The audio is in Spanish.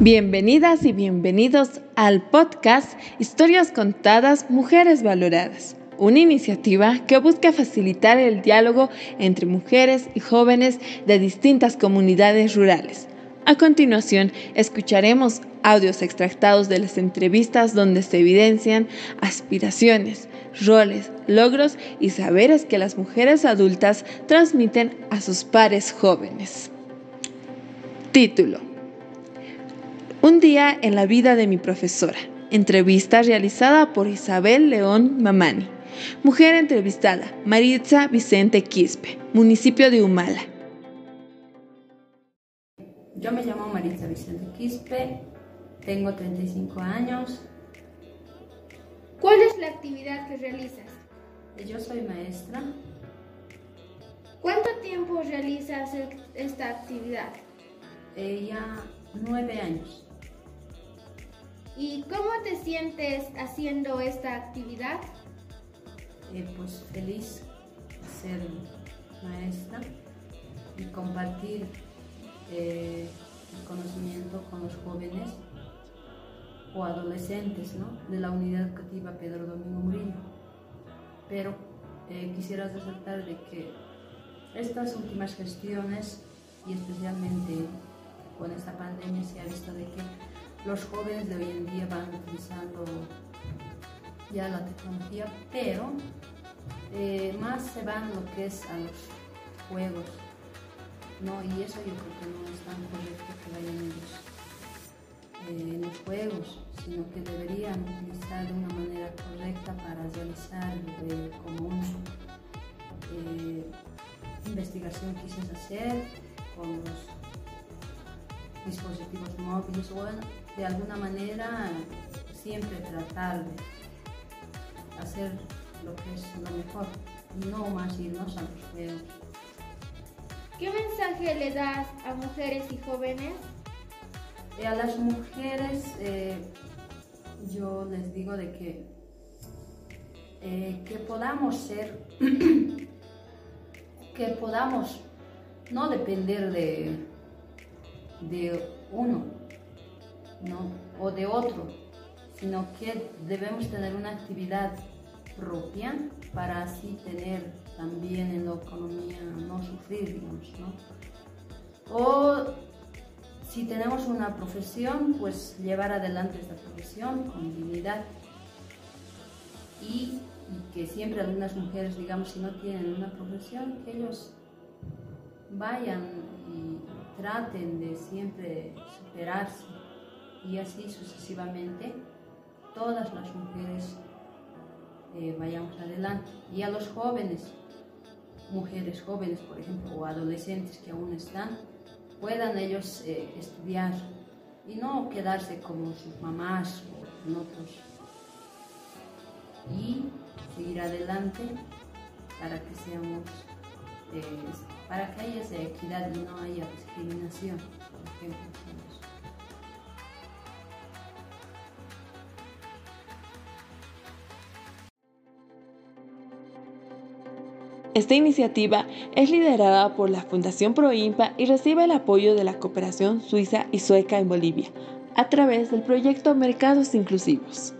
Bienvenidas y bienvenidos al podcast Historias Contadas, Mujeres Valoradas, una iniciativa que busca facilitar el diálogo entre mujeres y jóvenes de distintas comunidades rurales. A continuación, escucharemos audios extractados de las entrevistas donde se evidencian aspiraciones, roles, logros y saberes que las mujeres adultas transmiten a sus pares jóvenes. Título un día en la vida de mi profesora. Entrevista realizada por Isabel León Mamani. Mujer entrevistada, Maritza Vicente Quispe, municipio de Humala. Yo me llamo Maritza Vicente Quispe, tengo 35 años. ¿Cuál es la actividad que realizas? Yo soy maestra. ¿Cuánto tiempo realizas esta actividad? Ya nueve años. ¿Y cómo te sientes haciendo esta actividad? Eh, pues feliz ser maestra y compartir eh, el conocimiento con los jóvenes o adolescentes ¿no? de la unidad educativa Pedro Domingo Murillo. Pero eh, quisiera resaltar de que estas últimas gestiones y especialmente con esta pandemia se ha visto de que los jóvenes de hoy en día van utilizando ya la tecnología, pero eh, más se van lo que es a los juegos, ¿no? Y eso yo creo que no es tan correcto que vayan eh, en los juegos, sino que deberían utilizar de una manera correcta para realizar eh, como una investigación quisieras hacer con los dispositivos móviles o de alguna manera siempre tratar de hacer lo que es lo mejor no más irnos a los juegos. ¿Qué mensaje le das a mujeres y jóvenes? Eh, a las mujeres eh, yo les digo de que, eh, que podamos ser, que podamos no depender de, de uno ¿no? o de otro, sino que debemos tener una actividad propia para así tener también en la economía, no sufrir, digamos, ¿no? O si tenemos una profesión, pues llevar adelante esta profesión con dignidad y, y que siempre algunas mujeres, digamos, si no tienen una profesión, que ellos vayan traten de siempre superarse y así sucesivamente todas las mujeres eh, vayamos adelante. Y a los jóvenes, mujeres jóvenes por ejemplo, o adolescentes que aún están, puedan ellos eh, estudiar y no quedarse como sus mamás o en otros. Y seguir adelante para que seamos eh, para que haya equidad y no haya discriminación. Esta iniciativa es liderada por la Fundación Proimpa y recibe el apoyo de la cooperación suiza y sueca en Bolivia a través del proyecto Mercados Inclusivos.